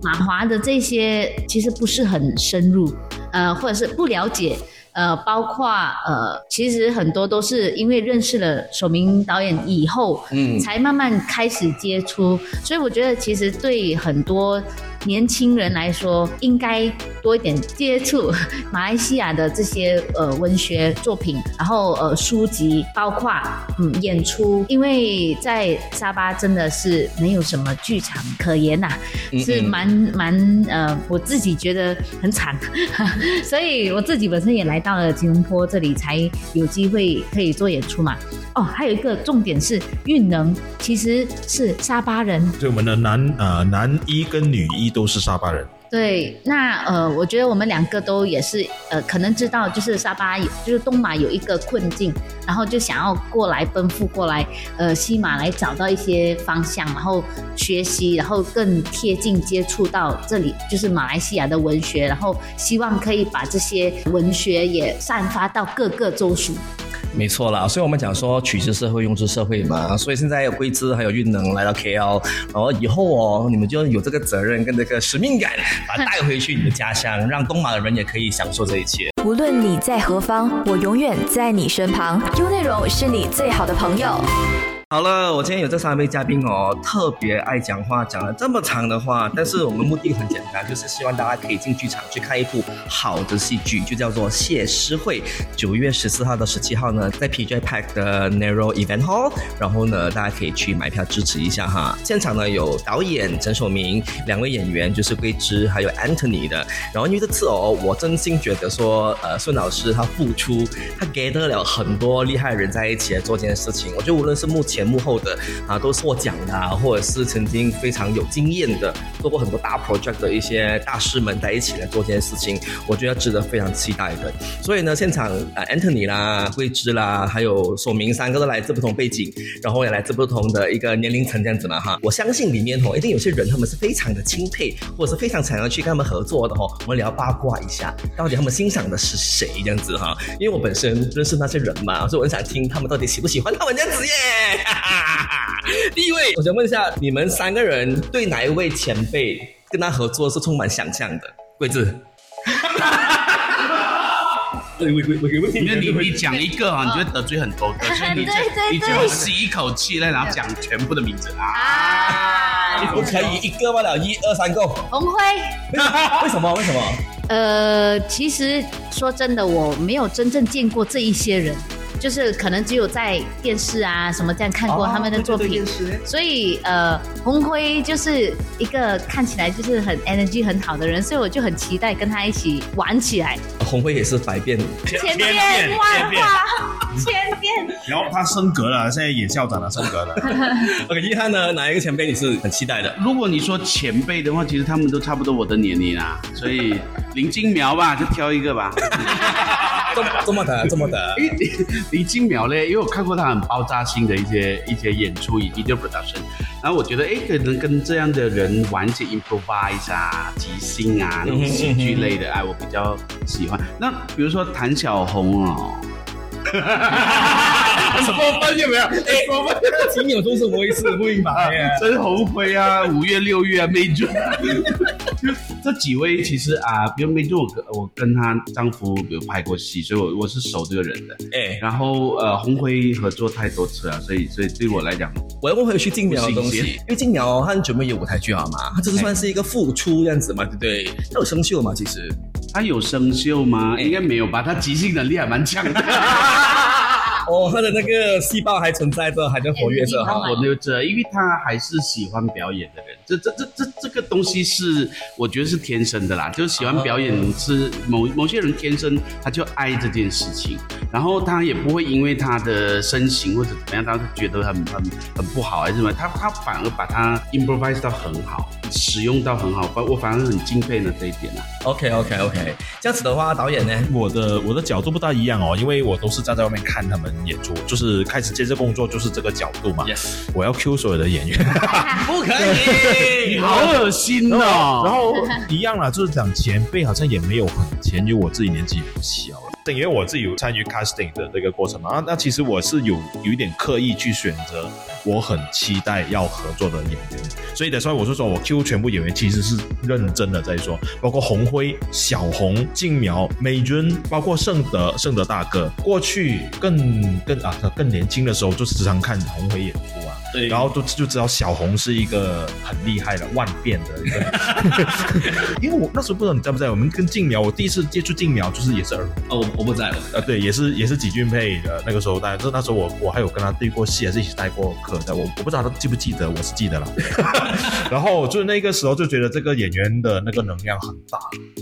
马华的这些，其实不是很深入，呃，或者是不了解。呃，包括呃，其实很多都是因为认识了守明导演以后，嗯。才慢慢开始接触，所以我觉得其实对很多年轻人来说，应该多一点接触 马来西亚的这些呃文学作品，然后呃书籍，包括嗯演出，因为在沙巴真的是没有什么剧场可言呐、嗯是蛮蛮呃，我自己觉得很惨，所以我自己本身也来到了吉隆坡这里，才有机会可以做演出嘛。哦，还有一个重点是运能其实是沙巴人，所以我们的男呃男一跟女一都是沙巴人。对，那呃，我觉得我们两个都也是呃，可能知道就是沙巴就是东马有一个困境，然后就想要过来奔赴过来，呃，西马来找到一些方向，然后学习，然后更贴近接触到这里就是马来西亚的文学，然后希望可以把这些文学也散发到各个州属。没错啦，所以我们讲说取之社会，用之社会嘛。所以现在有桂枝还有运能来到 KL，然后以后哦，你们就有这个责任跟这个使命感，把它带回去你的家乡，让东马的人也可以享受这一切。无论你在何方，我永远在你身旁。优内容是你最好的朋友。好了，我今天有这三位嘉宾哦，特别爱讲话，讲了这么长的话，但是我们目的很简单，就是希望大家可以进剧场去看一部好的戏剧，就叫做《谢师会》。九月十四号到十七号呢，在 PJ Pack 的 Narrow Event Hall，然后呢，大家可以去买票支持一下哈。现场呢有导演陈守明，两位演员就是桂枝还有 Anthony 的。然后因为这次哦，我真心觉得说，呃，孙老师他付出，他 gather 了很多厉害的人在一起来做这件事情。我觉得无论是目前幕后的啊，都是获奖的、啊，或者是曾经非常有经验的，做过很多大 project 的一些大师们在一起来做这件事情，我觉得值得非常期待的。所以呢，现场啊 Anthony 啦、桂枝啦，还有索明三个都来自不同背景，然后也来自不同的一个年龄层这样子嘛哈。我相信里面哦，一定有些人他们是非常的钦佩，或者是非常想要去跟他们合作的哦。我们聊八卦一下，到底他们欣赏的是谁这样子哈？因为我本身认识那些人嘛，所以我很想听他们到底喜不喜欢他们这样子耶。第一位，我想问一下，你们三个人对哪一位前辈跟他合作是充满想象的？桂子。对，我我我我因为你你讲一个啊，你就会得罪很多个，所以你就你就对吸一口气，然后讲全部的名字啊。你不可以一个罢了，一二三够。红辉。为什么？为什么？呃，其实说真的，我没有真正见过这一些人，就是可能只有在电视啊什么这样看过他们的作品。所以呃，红辉就是一个看起来就是很 energy 很好的人，所以我就很期待跟他一起玩起来。红辉也是百变，千变万化，千变。然后他升格了，现在也校长了，升格了。OK，遗憾呢，哪一个前辈你是很期待的？如果你说前辈的话，其实他们都差不多我的年龄啊，所以林金苗吧，就挑一个吧。这么的，这么的。因为林林金苗嘞，因为我看过他很爆炸性的一些一些演出以 video production，然后我觉得哎，可能跟这样的人玩一些 improvise 啊、即兴啊那种喜剧类的，哎，我比较喜欢。那比如说谭小红哦，什么分有没有？哎，我们几秒钟是什么意思？不明白耶。曾红辉啊，五月六月啊，梅俊，就这几位其实啊，比如梅俊，我跟我跟她丈夫有拍过戏，所以我我是熟这个人的。哎，然后呃，红辉合作太多次了，所以所以对我来讲，我要问回去静苗的东西，因为静苗他很久没有舞台剧好吗，他这是算是一个复出这样子嘛，对不对？他有生锈吗，其实。他有生锈吗？应该没有吧，他即兴能力还蛮强的。哦，他的那个细胞还存在着，还在活跃着哈。我留着，因为他还是喜欢表演的人，这这这这这个东西是我觉得是天生的啦，就是喜欢表演是某某些人天生他就爱这件事情，然后他也不会因为他的身形或者怎么样，他是觉得很很很不好还是什么，他他反而把它 improvise 到很好，使用到很好，我反而很敬佩呢这一点啊。OK OK OK，这样子的话，导演呢？我的我的角度不大一样哦，因为我都是站在外面看他们演出，就是开始接这工作就是这个角度嘛。Yes 我要 Q 所有的演员，不可以 你好恶心哦！然后一样啦，就是讲前辈好像也没有很前，因为我自己年纪也不小了。因为我自己有参与 casting 的这个过程嘛，啊那其实我是有有一点刻意去选择我很期待要合作的演员，所以的时候我就说我 Q 全部演员其实是认真的在说，包括红辉、小红、静苗、美君，包括圣德、圣德大哥，过去更更啊更年轻的时候就时常看红辉演出啊。对然后就就知道小红是一个很厉害的万变的一个，因为我那时候不知道你在不在，我们跟静苗，我第一次接触静苗就是也是耳哦，我我不在了。呃，对，也是也是几俊配的那个时候带，就那时候我我还有跟他对过戏，还是一起带过课的，我我不知道他记不记得，我是记得了。然后就是那个时候就觉得这个演员的那个能量很大，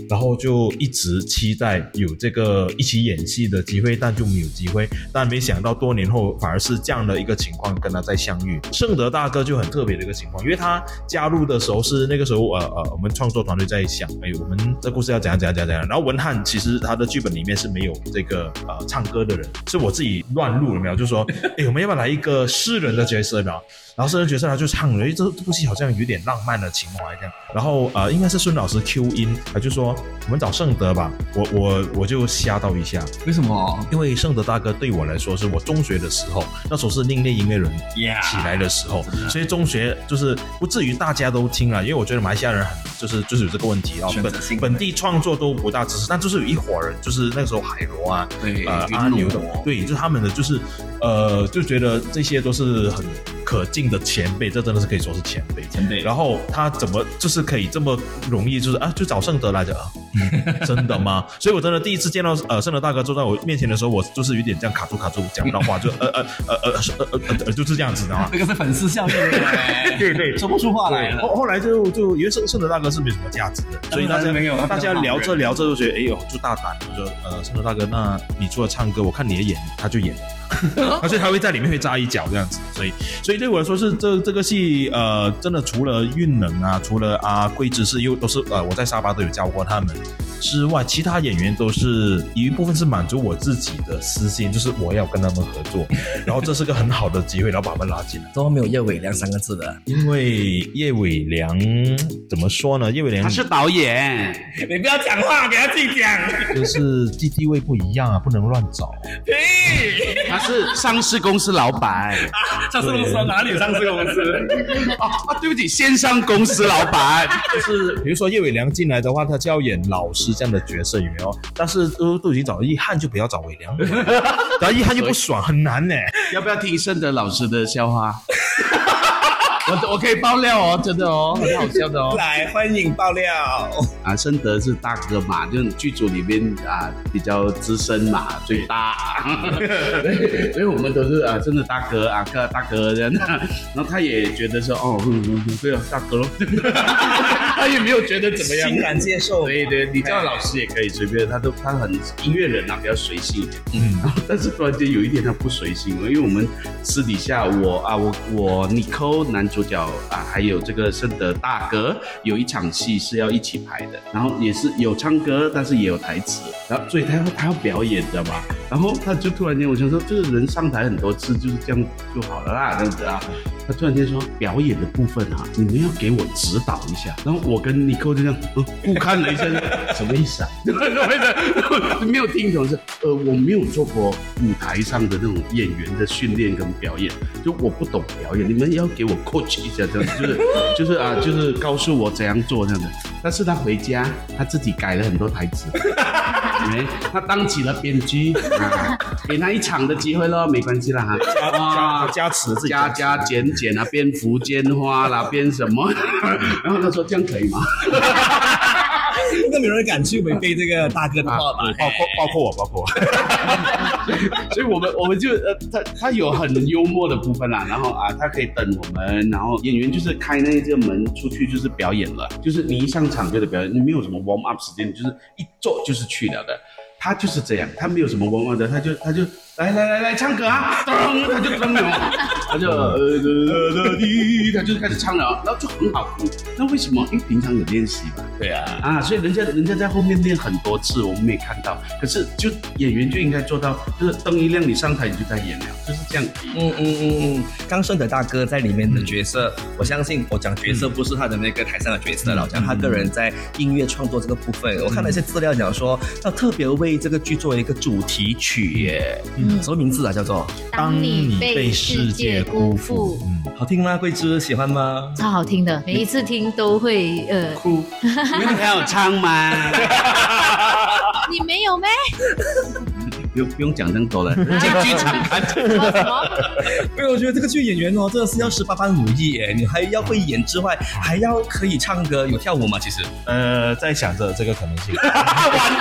然后就一直期待有这个一起演戏的机会，但就没有机会。但没想到多年后反而是这样的一个情况跟他再相遇。圣德大哥就很特别的一个情况，因为他加入的时候是那个时候呃呃，我们创作团队在想，哎，我们这故事要怎样怎样怎样怎样。然后文翰其实他的剧本里面是没有这个呃唱歌的人，是我自己乱录了没有？就说，哎，我们要不要来一个诗人的角色呢？然后诗人角色他就唱了，哎，这这部戏好像有点浪漫的情怀这样。然后呃，应该是孙老师 Q 音，他就说我们找盛德吧。我我我就吓到一下，为什么？因为盛德大哥对我来说是我中学的时候，那时候是另类音乐人起来的时候，所以中学就是不至于大家都听了，因为我觉得马来西亚人很就是就是有这个问题啊，本本地创作都不大支持，但就是有一伙人，就是那个时候海螺啊，对呃阿牛的，对，就是他们的就是呃就觉得这些都是很可敬的前辈，这真的是可以说是前辈前辈。然后他怎么就是可以这么容易，就是啊，就找圣德来着、啊？真的吗？所以我真的第一次见到呃圣德大哥坐在我面前的时候，我就是有点这样卡住卡住，讲不到话，就呃呃呃呃呃呃，就是这样子的啊。这个是粉丝相声，对对，说不出话来。后后来就就因为圣圣德大哥是没什么价值的，所以大家没有大家聊着聊着就觉得哎呦就大胆，就说呃圣德大哥，那你除了唱歌，我看你的演，他就演。而且他会在里面会扎一脚这样子，所以所以对我来说是这这个戏呃真的除了运能啊，除了啊桂枝是又都是呃我在沙巴都有教过他们之外，其他演员都是有一部分是满足我自己的私心，就是我要跟他们合作，然后这是个很好的机会，然后把他们拉进来。怎么没有叶伟良三个字的？因为叶伟良怎么说呢？叶伟良他是导演，你不要讲话，给他自己讲。就是地地位不一样啊，不能乱找。他是上市公司老板。上市公司哪里有上市公司？哦啊，对不起，线上公司老板。就是比如说叶伟良进来的话，他就要演老师这样的角色，有没有？但是都都已经找了易汉，就不要找伟良，然后一汉就不爽，很难呢。要不要听盛德老师的笑话？我我可以爆料哦，真的哦，很好笑的哦。来，欢迎爆料。啊，盛德是大哥嘛，就是剧组里面啊比较资深嘛，最大，对 所以我们都是啊，真的大哥啊，哥大哥这样的。然后他也觉得说，哦，嗯嗯嗯，对啊，大哥咯，他也没有觉得怎么样，欣然接受。对对，你叫老师也可以随便，他都他很音乐人啊，比较随性一点。嗯，但是突然间有一天他不随性了，因为我们私底下我啊我我 Nicole 男主角啊，还有这个圣德大哥有一场戏是要一起拍的，然后也是有唱歌，但是也有台词，然后所以他要他要表演，知道吧？然后他就突然间我想说，这个人上台很多次就是这样就好了啦，这样子啊。他突然间说表演的部分啊，你们要给我指导一下。然后我跟尼寇就这样呃互看了一下，什么意思啊？没有听懂是呃我没有做过舞台上的那种演员的训练跟表演，就我不懂表演，你们要给我 coach 一下，这样就是 就是啊就是告诉我怎样做这样的。但是他回家他自己改了很多台词。哎，他当起了编剧啊，给他一场的机会咯，没关系啦哈。加加加持自己加加减减啊，编福建话啦，编什么？然后他说这样可以吗？没有人敢去违背这个大哥的话吧？包括包括我，包括我。所以我们我们就呃，他他有很幽默的部分啦，然后啊，他可以等我们，然后演员就是开那个门出去就是表演了，就是你一上场就得表演，你没有什么 warm up 时间，就是一坐就是去了的。他就是这样，他没有什么 warm up 的，他就他就来来来来唱歌啊，噔，他就噔了，他就呃呃呃滴，他就开始唱了，然后就很好听。那为什么？因为平常有练习嘛。对啊，啊，所以人家人家在后面练很多次，我们没看到。可是就演员就应该做到，就是灯一亮，你上台你就在演了，就是这样。嗯嗯嗯嗯，刚顺的大哥在里面的角色，我相信我讲角色不是他的那个台上的角色了，我讲他个人在音乐创作这个部分，我看了一些资料讲说，他特别为这个剧做了一个主题曲耶，嗯什么名字啊？叫做当你被世界辜负，嗯，好听吗？桂枝喜欢吗？超好听的，每一次听都会呃，哭，因为还有唱吗，你没有咩？不用不用讲那么多了，进剧场看。什么什么？因为我觉得这个剧演员哦，真的是要十八般武艺耶，你还要会演之外，还要可以唱歌，有跳舞吗？其实呃，在想着这个可能性。完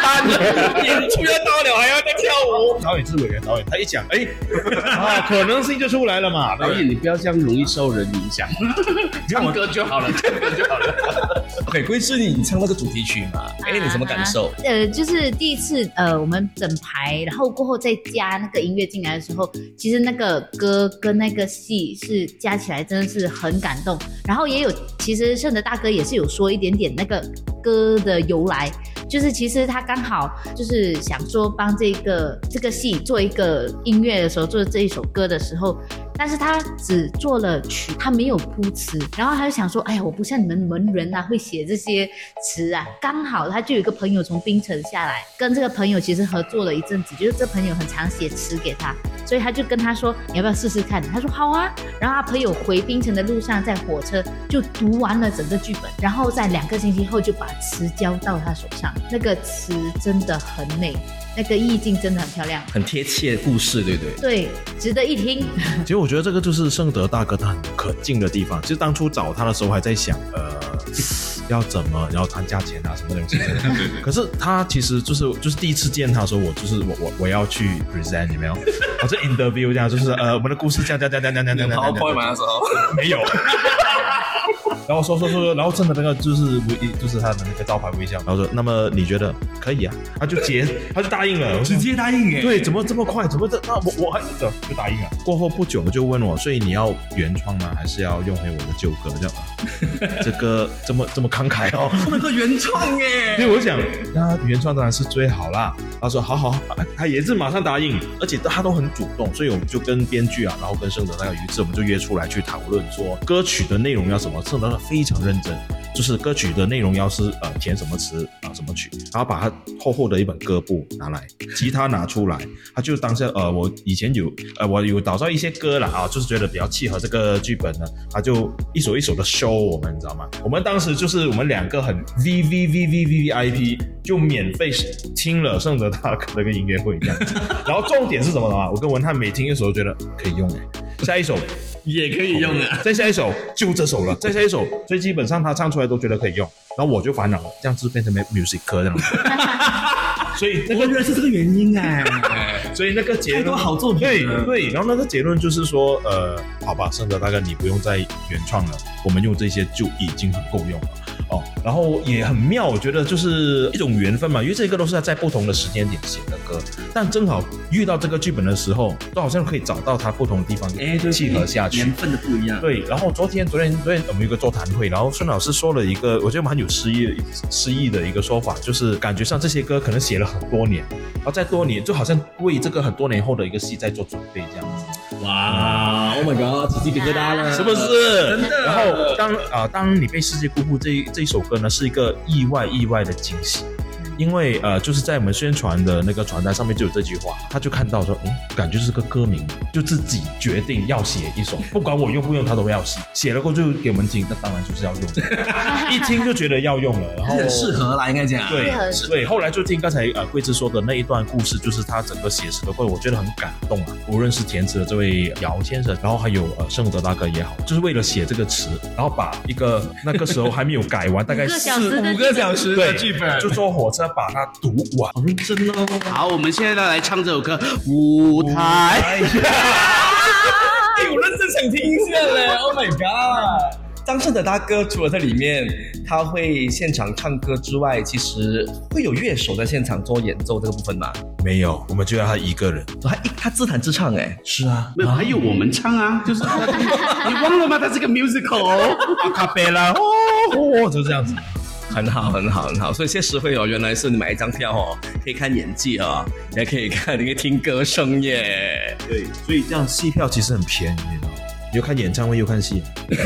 蛋了，演出要到了还要再跳舞。导演是委员，导演他一讲，哎，啊，可能性就出来了嘛。导演，你不要这样容易受人影响，唱歌就好了，唱歌就好了。OK，贵是你唱那个主题曲嘛？哎，你什么感受？呃，就是第一次呃，我们整排，然后过后再加那个音乐进来的时候，其实那个歌跟那个戏是加起来真的是很感动。然后也有，其实圣德大哥也是有说一点点那个歌的由来，就是其实他刚好就是想说帮这个这个戏做一个音乐的时候，做这一首歌的时候。但是他只做了曲，他没有铺词，然后他就想说，哎呀，我不像你们文人啊，会写这些词啊。刚好他就有一个朋友从槟城下来，跟这个朋友其实合作了一阵子，就是这朋友很常写词给他，所以他就跟他说，你要不要试试看？他说好啊。然后他朋友回槟城的路上，在火车就读完了整个剧本，然后在两个星期后就把词交到他手上。那个词真的很美，那个意境真的很漂亮，很贴切故事，对不对？对，值得一听。其实我觉得这个就是圣德大哥他很可敬的地方。其实当初找他的时候还在想，呃，要怎么，然后谈价钱啊，什么东西。可是他其实就是就是第一次见他的时候，我就是我我我要去 present 有没有？我是 interview 这样，就是呃我们的故事这样这样这样这样这样这样这样。PowerPoint 吗？那时候没有。然后说说说说，然后真的那个就是微，就是他的那个招牌微笑，然后说，那么你觉得可以啊？他就接，他就答应了，直接答应哎。对，怎么这么快？怎么这？那我我还就就答应了。过后不久就问我，所以你要原创吗？还是要用回我的旧歌？这样，这个这么这么慷慨哦。那个原创所耶。以我想，那原创当然是最好啦。他说好好，他也是马上答应，而且他都很主动，所以我们就跟编剧啊，然后跟盛德那个有一次我们就约出来去讨论说歌曲的内容要什么。盛德非常认真，就是歌曲的内容要是呃填什么词啊、什么曲，然后把他厚厚的一本歌簿拿来，吉他拿出来，他就当下呃我以前有呃我有找到一些歌了啊，就是觉得比较契合这个剧本呢，他就一首一首的 show 我们，你知道吗？我们当时就是我们两个很 V V V V V V I P 就免费听了圣德大哥的一个音乐会这样，然后重点是什么呢？我跟文翰每听一首都觉得可以用哎，下一首也可以用啊。再下一首就这首了，再下一首，所以基本上他唱出来都觉得可以用，然后我就烦恼了，这样子变成没 music 科这样子，所以那个原来是这个原因哎。所以那个结太多论好作品对对，然后那个结论就是说，呃，好吧，圣德大哥你不用再原创了，我们用这些就已经很够用了。哦，然后也很妙，我觉得就是一种缘分嘛，因为这个都是在不同的时间点写的歌，但正好遇到这个剧本的时候，都好像可以找到它不同的地方，哎，对，契合下去。缘分的不一样。对，然后昨天昨天昨天我们有个座谈会，然后孙老师说了一个我觉得蛮有诗意诗意的一个说法，就是感觉上这些歌可能写了很多年，然后在多年就好像为这个很多年后的一个戏在做准备这样子。哇，Oh my god，起鸡皮疙瘩了，是不是？真的然后当啊、当你被世界辜负这一这一首歌呢，是一个意外意外的惊喜。因为呃，就是在我们宣传的那个传单上面就有这句话，他就看到说，嗯，感觉是个歌名，就自己决定要写一首，不管我用不用，他都要写。写了过后就给我们听，那当然就是要用，一听就觉得要用了，然后很 适合啦，应该讲。对适合对，后来就听刚才呃桂枝说的那一段故事，就是他整个写实的过程，我觉得很感动啊。无论是填词的这位姚先生，然后还有呃圣德大哥也好，就是为了写这个词，然后把一个那个时候还没有改完，大概四五个小时的对剧本，就坐火车把它读完。好认真哦。好，我们现在来唱这首歌《舞台》。哎哎，我认真想听一下嘞！Oh my god！张胜的大哥除了在里面他会现场唱歌之外，其实会有乐手在现场做演奏这个部分吗？没有，我们就要他一个人。他一他自弹自唱哎，是啊，没有，还有我们唱啊，就是 你忘了吗？他是个 musical。阿卡贝拉，哦哦，就这样子。很好很好很好。所以谢实惠哦，原来是你买一张票哦，可以看演技哦，也可以看，你可以听歌声耶，对，所以这样戏票其实很便宜，你知道吗？又看演唱会又看戏。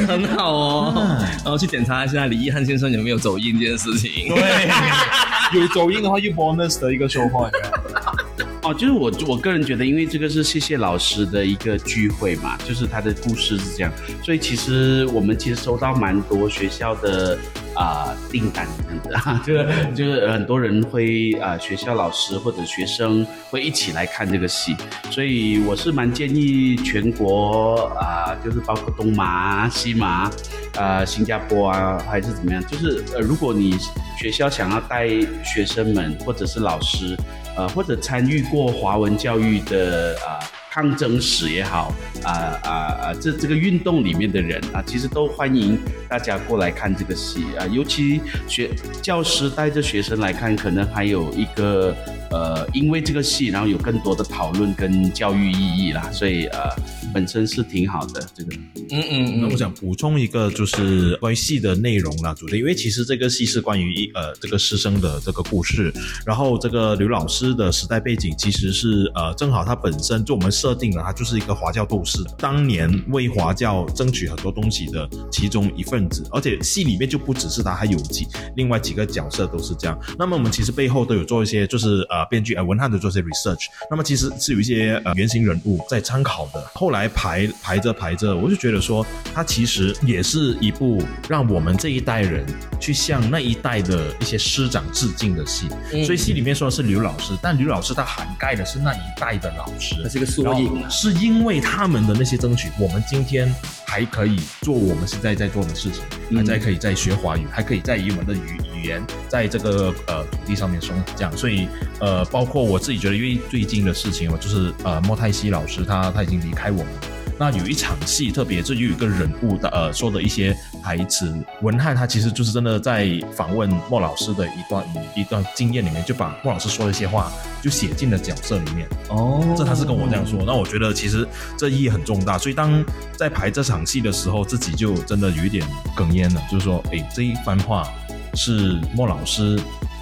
很好哦。然后去检查一下李易汉先生有没有走音这件事情。对，有走音的话又 bonus 的一个收获。哦，就是我我个人觉得，因为这个是谢谢老师的一个聚会嘛，就是他的故事是这样，所以其实我们其实收到蛮多学校的啊、订单这样子，就 是就是很多人会啊、学校老师或者学生会一起来看这个戏，所以我是蛮建议全国啊、就是包括东马、西马、啊、新加坡啊，还是怎么样，就是呃，如果你学校想要带学生们或者是老师，呃，或者参与过华文教育的啊。抗争史也好，啊啊啊，这这个运动里面的人啊，其实都欢迎大家过来看这个戏啊，尤其学教师带着学生来看，可能还有一个呃，因为这个戏，然后有更多的讨论跟教育意义啦，所以呃，本身是挺好的这个。嗯嗯那我想补充一个，就是关于戏的内容啦，主题，因为其实这个戏是关于一呃这个师生的这个故事，然后这个刘老师的时代背景其实是呃正好他本身就我们设定了他就是一个华教斗士，当年为华教争取很多东西的其中一份子，而且戏里面就不只是他，还有几另外几个角色都是这样。那么我们其实背后都有做一些，就是呃编剧呃文翰的做些 research，那么其实是有一些呃原型人物在参考的。后来排排着排着，我就觉得说，它其实也是一部让我们这一代人去向那一代的一些师长致敬的戏。所以戏里面说的是刘老师，但刘老师他涵盖的是那一代的老师，那是个缩影。啊是因为他们的那些争取，我们今天还可以做我们现在在做的事情，还在可以在学华语，还可以在以我们的语语言在这个呃土地上面生活，这样。所以呃，包括我自己觉得，因为最近的事情，我就是呃莫泰西老师他他已经离开我们了。那有一场戏，特别就有一个人物的呃说的一些台词，文翰他其实就是真的在访问莫老师的一段一段经验里面，就把莫老师说的一些话就写进了角色里面。哦，这他是跟我这样说，那我觉得其实这意义很重大，所以当在排这场戏的时候，自己就真的有一点哽咽了，就是说，哎，这一番话是莫老师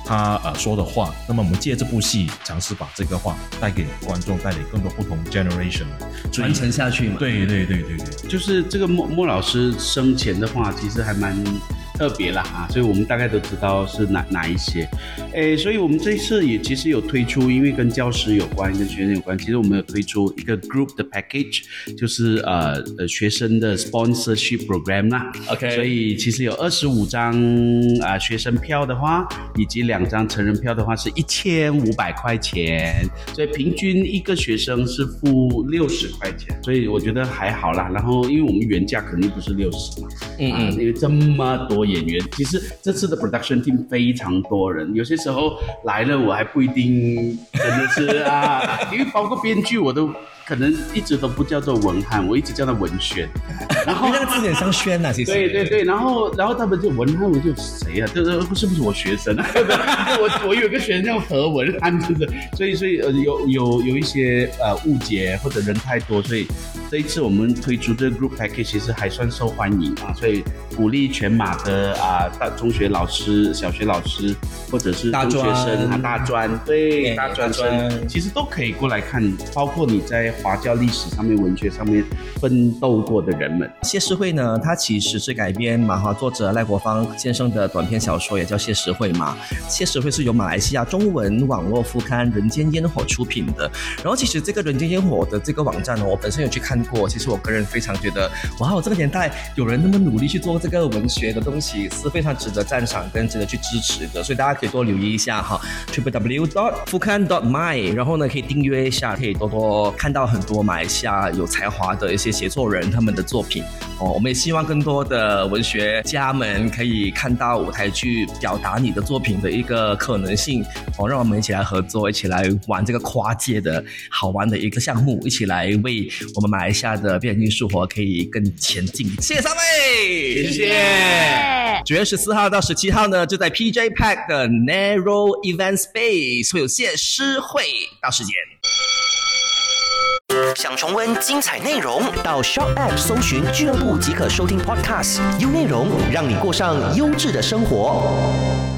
他呃说的话，那么我们借这部戏尝试把这个话带给观众，带给更多不同 generation 传承下去嘛。对对对对对，就是这个莫莫老师生前的话，其实还蛮特别啦啊，所以我们大概都知道是哪哪一些。诶，所以我们这一次也其实有推出，因为跟教师有关，跟学生有关，其实我们有推出一个 group 的 package，就是呃呃学生的 sponsorship program 啦。OK 所以其实有二十五张啊、学生票的话，以及两张成人票的话是一千五百块钱，所以平均一个学生是付六十块钱，所以我觉得还好啦。然后因为我们原价肯定不是六十嘛，嗯啊，因为这么多演员，其实这次的 production team 非常多人，有些时候来了我还不一定真的是啊，因为包括编剧我都可能一直都不叫做文翰，我一直叫他文轩，然后那个字有点像轩呐，其实。对对对，然后然后他们就文翰，我就谁啊？这这是不是我学生啊？我我有一个学生叫何文翰，真的，所以所以呃有有有一些呃误解或者人太多，所以这一次我们推出这个 group package 其实还算受欢迎啊，所以鼓励全马的啊大中学老师、小学老师或者是大中学生啊大专对哎大专其实都可以过来看，包括你在华教历史上面、文学上面奋斗过的人们。谢师会呢，它其实是改编马哈作者赖国芳先生的短篇小说，也叫谢师会嘛。谢师会是由马来西亚中文网络副刊《人间烟火》出品的。然后其实这个《人间烟火》的这个网站呢，我本身有去看过。其实我个人非常觉得，哇，这个年代有人那么努力去做这个文学的东西，是非常值得赞赏跟值得去支持的。所以大家可以多留意一下哈，triple w dot 副刊 dot my，然后呢可以订阅一下，可以多多看到很多马来西亚有才华的一些写作人他们的作品。哦，我们也希望更多的文学家们可以看到舞台剧表达你的作品的一个可能性。哦，让我们一起来合作，一起来玩这个跨界的好玩的一个项目，一起来为我们买马来西亚的表演艺术活可以更前进。谢谢三位，谢谢。九月十四号到十七号呢，就在 PJ Pack 的 Narrow Event Space 会有谢师会，到时间。想重温精彩内容，到 Shop App 搜寻俱乐部即可收听 Podcast，优内容让你过上优质的生活。